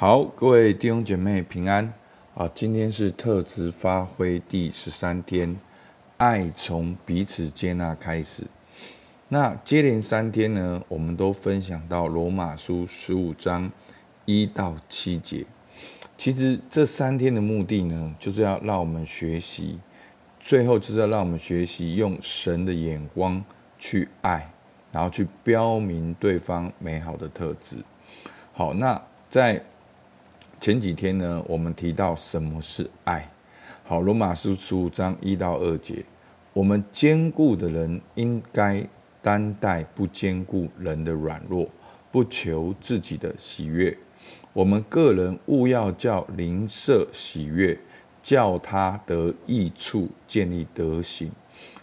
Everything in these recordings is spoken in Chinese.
好，各位弟兄姐妹平安啊！今天是特质发挥第十三天，爱从彼此接纳开始。那接连三天呢，我们都分享到罗马书十五章一到七节。其实这三天的目的呢，就是要让我们学习，最后就是要让我们学习用神的眼光去爱，然后去标明对方美好的特质。好，那在前几天呢，我们提到什么是爱。好，罗马书十五章一到二节，我们坚固的人应该担待不坚固人的软弱，不求自己的喜悦。我们个人务要叫邻舍喜悦，叫他得益处，建立德行。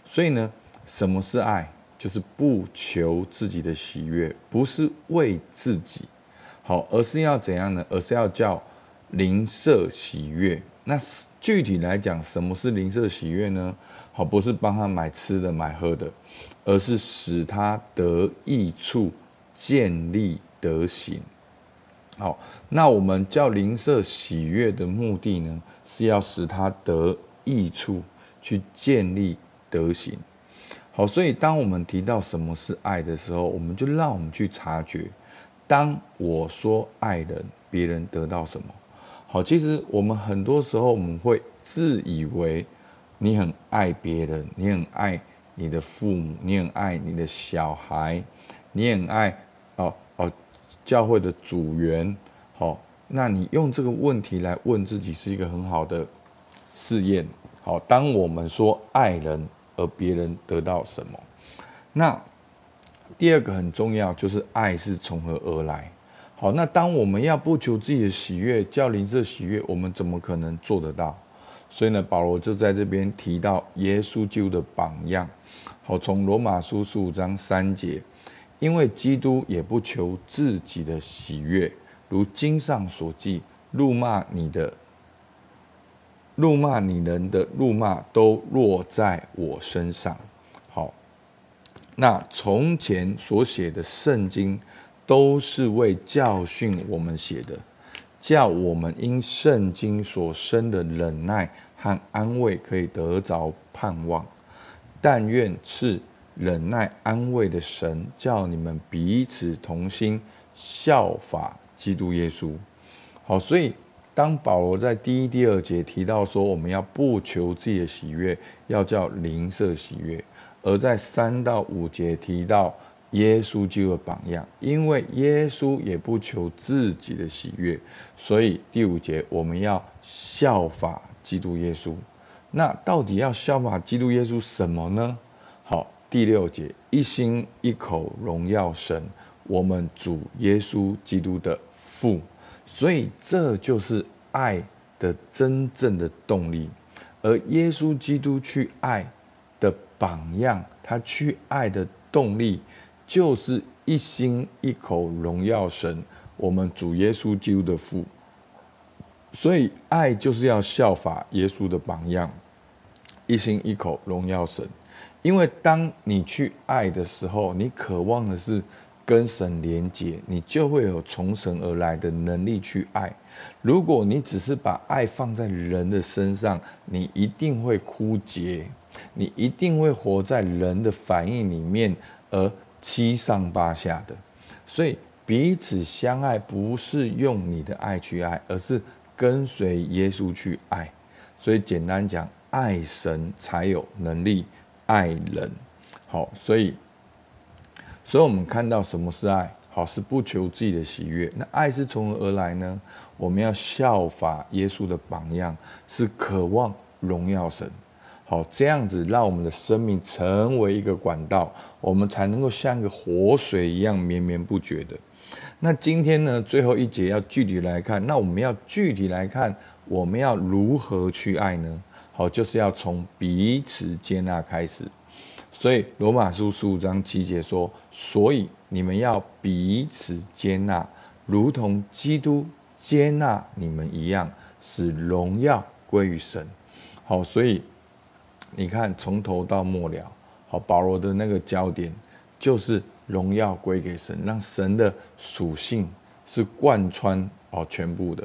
所以呢，什么是爱？就是不求自己的喜悦，不是为自己好，而是要怎样呢？而是要叫。灵舍喜悦，那具体来讲，什么是灵舍喜悦呢？好，不是帮他买吃的、买喝的，而是使他得益处，建立德行。好，那我们叫灵舍喜悦的目的呢，是要使他得益处，去建立德行。好，所以当我们提到什么是爱的时候，我们就让我们去察觉，当我说爱人，别人得到什么？好，其实我们很多时候我们会自以为你很爱别人，你很爱你的父母，你很爱你的小孩，你很爱哦哦教会的组员。好，那你用这个问题来问自己是一个很好的试验。好，当我们说爱人，而别人得到什么？那第二个很重要，就是爱是从何而来？好，那当我们要不求自己的喜悦，叫邻舍喜悦，我们怎么可能做得到？所以呢，保罗就在这边提到耶稣基督的榜样。好，从罗马书十五章三节，因为基督也不求自己的喜悦，如经上所记，怒骂你的、怒骂你人的怒骂都落在我身上。那从前所写的圣经。都是为教训我们写的，叫我们因圣经所生的忍耐和安慰，可以得着盼望。但愿赐忍耐安慰的神，叫你们彼此同心，效法基督耶稣。好，所以当保罗在第一、第二节提到说，我们要不求自己的喜悦，要叫邻舍喜悦；而在三到五节提到。耶稣基督的榜样，因为耶稣也不求自己的喜悦，所以第五节我们要效法基督耶稣。那到底要效法基督耶稣什么呢？好，第六节一心一口荣耀神，我们主耶稣基督的父。所以这就是爱的真正的动力，而耶稣基督去爱榜样，他去爱的动力。就是一心一口荣耀神，我们主耶稣基督的父。所以爱就是要效法耶稣的榜样，一心一口荣耀神。因为当你去爱的时候，你渴望的是跟神连结，你就会有从神而来的能力去爱。如果你只是把爱放在人的身上，你一定会枯竭，你一定会活在人的反应里面，而。七上八下的，所以彼此相爱不是用你的爱去爱，而是跟随耶稣去爱。所以简单讲，爱神才有能力爱人。好，所以，所以我们看到什么是爱？好，是不求自己的喜悦。那爱是从何而来呢？我们要效法耶稣的榜样，是渴望荣耀神。好，这样子让我们的生命成为一个管道，我们才能够像个活水一样绵绵不绝的。那今天呢，最后一节要具体来看，那我们要具体来看，我们要如何去爱呢？好，就是要从彼此接纳开始。所以罗马书十五章七节说：“所以你们要彼此接纳，如同基督接纳你们一样，使荣耀归于神。”好，所以。你看，从头到末了，好，保罗的那个焦点就是荣耀归给神，让神的属性是贯穿哦，全部的。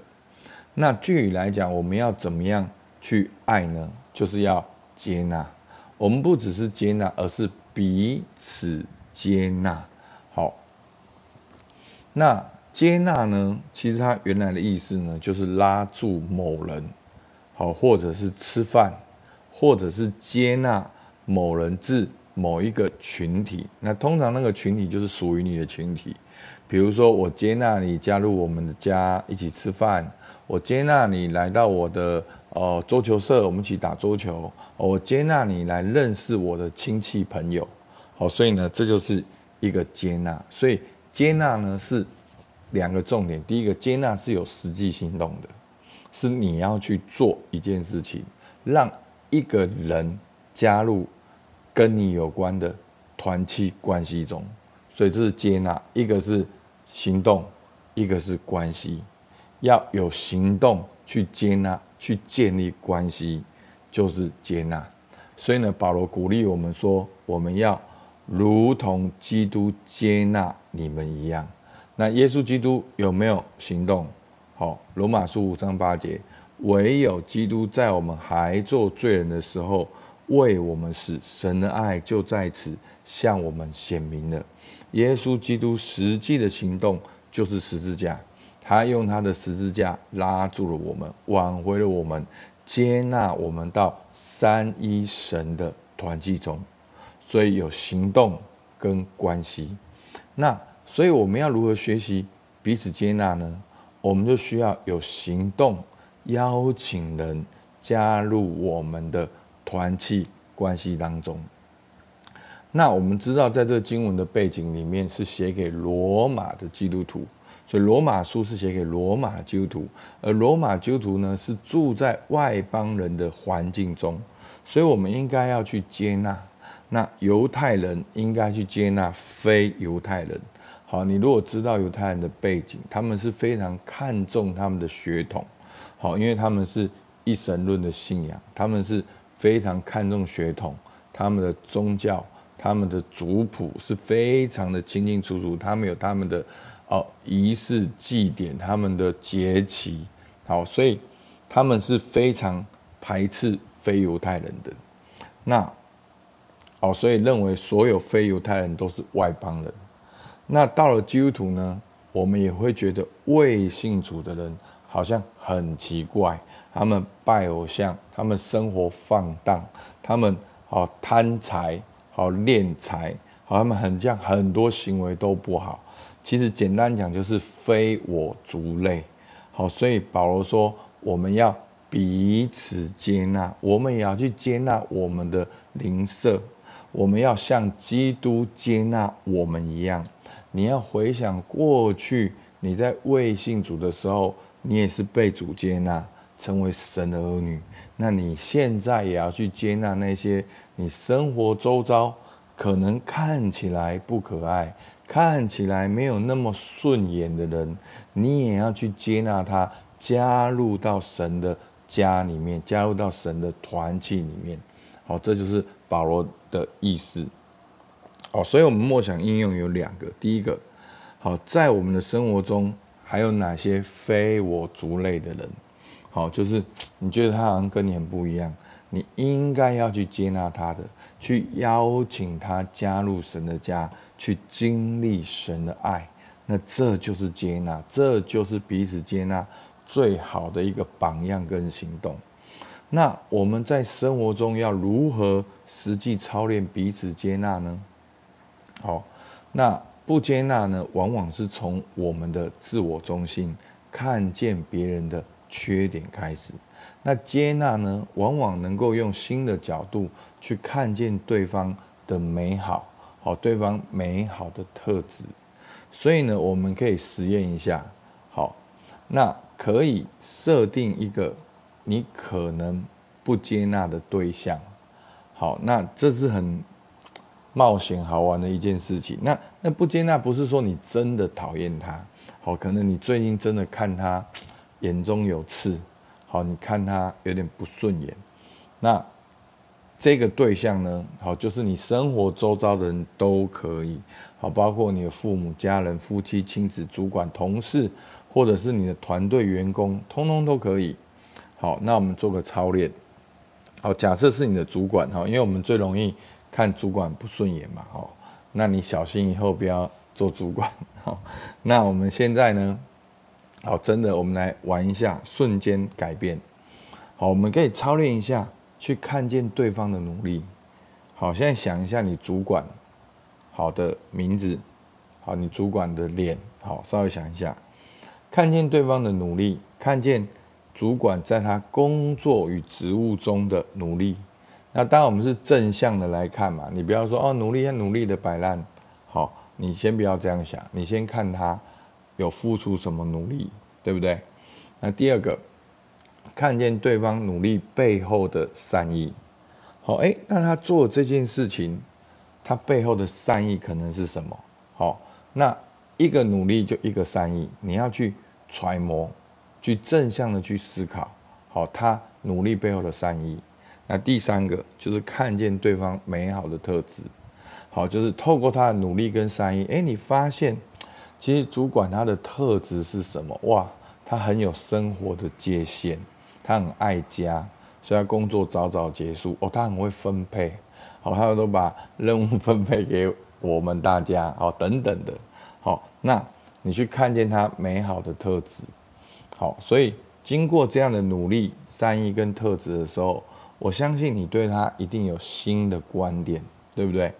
那具体来讲，我们要怎么样去爱呢？就是要接纳。我们不只是接纳，而是彼此接纳。好，那接纳呢？其实它原来的意思呢，就是拉住某人，好，或者是吃饭，或者是接纳某人至某一个群体。那通常那个群体就是属于你的群体。比如说，我接纳你加入我们的家一起吃饭，我接纳你来到我的呃桌球社，我们一起打桌球。我接纳你来认识我的亲戚朋友。好，所以呢，这就是一个接纳。所以接纳呢是两个重点。第一个，接纳是有实际行动的，是你要去做一件事情，让一个人加入跟你有关的团契关系中。所以这是接纳，一个是。行动，一个是关系，要有行动去接纳、去建立关系，就是接纳。所以呢，保罗鼓励我们说，我们要如同基督接纳你们一样。那耶稣基督有没有行动？好，罗马书五章八节，唯有基督在我们还做罪人的时候为我们死，神的爱就在此向我们显明了。耶稣基督实际的行动就是十字架，他用他的十字架拉住了我们，挽回了我们，接纳我们到三一神的团契中。所以有行动跟关系。那所以我们要如何学习彼此接纳呢？我们就需要有行动，邀请人加入我们的团契关系当中。那我们知道，在这经文的背景里面是写给罗马的基督徒，所以罗马书是写给罗马基督徒，而罗马基督徒呢是住在外邦人的环境中，所以我们应该要去接纳。那犹太人应该去接纳非犹太人。好，你如果知道犹太人的背景，他们是非常看重他们的血统，好，因为他们是一神论的信仰，他们是非常看重血统，他们的宗教。他们的族谱是非常的清清楚楚，他们有他们的哦仪式祭典，他们的节期，好，所以他们是非常排斥非犹太人的。那哦，所以认为所有非犹太人都是外邦人。那到了基督徒呢，我们也会觉得未信主的人好像很奇怪，他们拜偶像，他们生活放荡，他们哦贪财。好敛财，好，他们很这样，很多行为都不好。其实简单讲就是非我族类。好，所以保罗说，我们要彼此接纳，我们也要去接纳我们的邻舍，我们要像基督接纳我们一样。你要回想过去你在未信主的时候，你也是被主接纳。成为神的儿女，那你现在也要去接纳那些你生活周遭可能看起来不可爱、看起来没有那么顺眼的人，你也要去接纳他，加入到神的家里面，加入到神的团契里面。好，这就是保罗的意思。好，所以我们默想应用有两个，第一个，好，在我们的生活中还有哪些非我族类的人？好，就是你觉得他好像跟你很不一样，你应该要去接纳他的，去邀请他加入神的家，去经历神的爱。那这就是接纳，这就是彼此接纳最好的一个榜样跟行动。那我们在生活中要如何实际操练彼此接纳呢？好，那不接纳呢，往往是从我们的自我中心看见别人的。缺点开始，那接纳呢，往往能够用新的角度去看见对方的美好，好，对方美好的特质。所以呢，我们可以实验一下，好，那可以设定一个你可能不接纳的对象，好，那这是很冒险好玩的一件事情。那那不接纳不是说你真的讨厌他，好，可能你最近真的看他。眼中有刺，好，你看他有点不顺眼，那这个对象呢，好，就是你生活周遭的人都可以，好，包括你的父母、家人、夫妻、亲子、主管、同事，或者是你的团队员工，通通都可以。好，那我们做个操练。好，假设是你的主管哈，因为我们最容易看主管不顺眼嘛，哦，那你小心以后不要做主管。好，那我们现在呢，好，真的，我们来玩一下瞬间改变。好，我们可以操练一下，去看见对方的努力。好，现在想一下你主管好的名字，好，你主管的脸，好，稍微想一下，看见对方的努力，看见。主管在他工作与职务中的努力，那当然我们是正向的来看嘛。你不要说哦，努力要努力的摆烂，好，你先不要这样想，你先看他有付出什么努力，对不对？那第二个，看见对方努力背后的善意，好，诶，那他做这件事情，他背后的善意可能是什么？好，那一个努力就一个善意，你要去揣摩。去正向的去思考，好，他努力背后的善意。那第三个就是看见对方美好的特质，好，就是透过他的努力跟善意，诶，你发现其实主管他的特质是什么？哇，他很有生活的界限，他很爱家，所以他工作早早结束。哦，他很会分配，好，他都把任务分配给我们大家，好，等等的，好，那你去看见他美好的特质。好，所以经过这样的努力、善意跟特质的时候，我相信你对他一定有新的观点，对不对？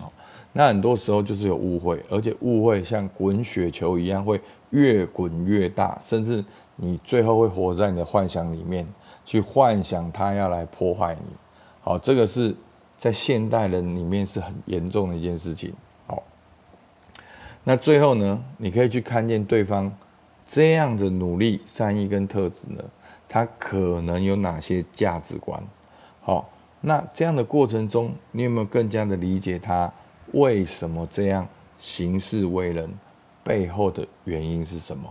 好，那很多时候就是有误会，而且误会像滚雪球一样，会越滚越大，甚至你最后会活在你的幻想里面，去幻想他要来破坏你。好，这个是在现代人里面是很严重的一件事情。好，那最后呢，你可以去看见对方。这样的努力、善意跟特质呢，他可能有哪些价值观？好，那这样的过程中，你有没有更加的理解他为什么这样行事为人背后的原因是什么？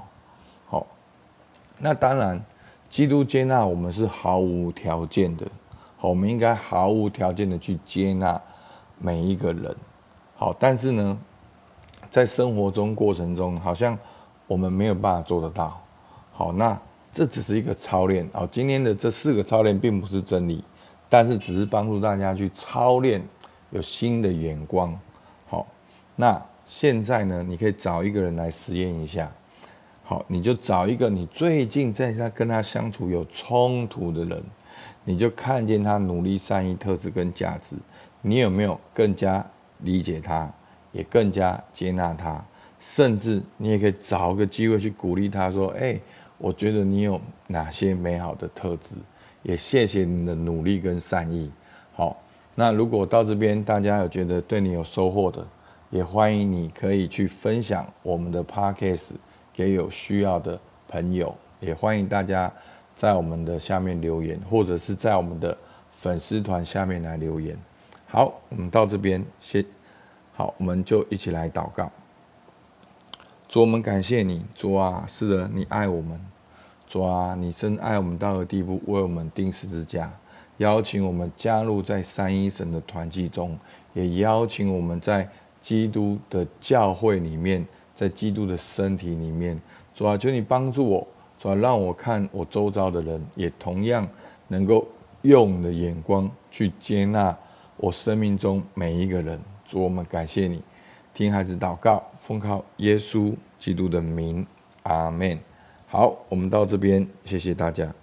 好，那当然，基督接纳我们是毫无条件的。好，我们应该毫无条件的去接纳每一个人。好，但是呢，在生活中过程中，好像。我们没有办法做得到。好，那这只是一个操练。好，今天的这四个操练并不是真理，但是只是帮助大家去操练，有新的眼光。好，那现在呢，你可以找一个人来实验一下。好，你就找一个你最近在他跟他相处有冲突的人，你就看见他努力、善意、特质跟价值，你有没有更加理解他，也更加接纳他？甚至你也可以找个机会去鼓励他说：“哎，我觉得你有哪些美好的特质，也谢谢你的努力跟善意。”好，那如果到这边大家有觉得对你有收获的，也欢迎你可以去分享我们的 Podcast 给有需要的朋友，也欢迎大家在我们的下面留言，或者是在我们的粉丝团下面来留言。好，我们到这边先，好，我们就一起来祷告。主，我们感谢你，主啊，是的，你爱我们，主啊，你深爱我们到的地步，为我们钉十字架，邀请我们加入在三一神的团契中，也邀请我们在基督的教会里面，在基督的身体里面，主啊，求你帮助我，主啊，让我看我周遭的人，也同样能够用你的眼光去接纳我生命中每一个人。主，我们感谢你。听孩子祷告，奉靠耶稣基督的名，阿门。好，我们到这边，谢谢大家。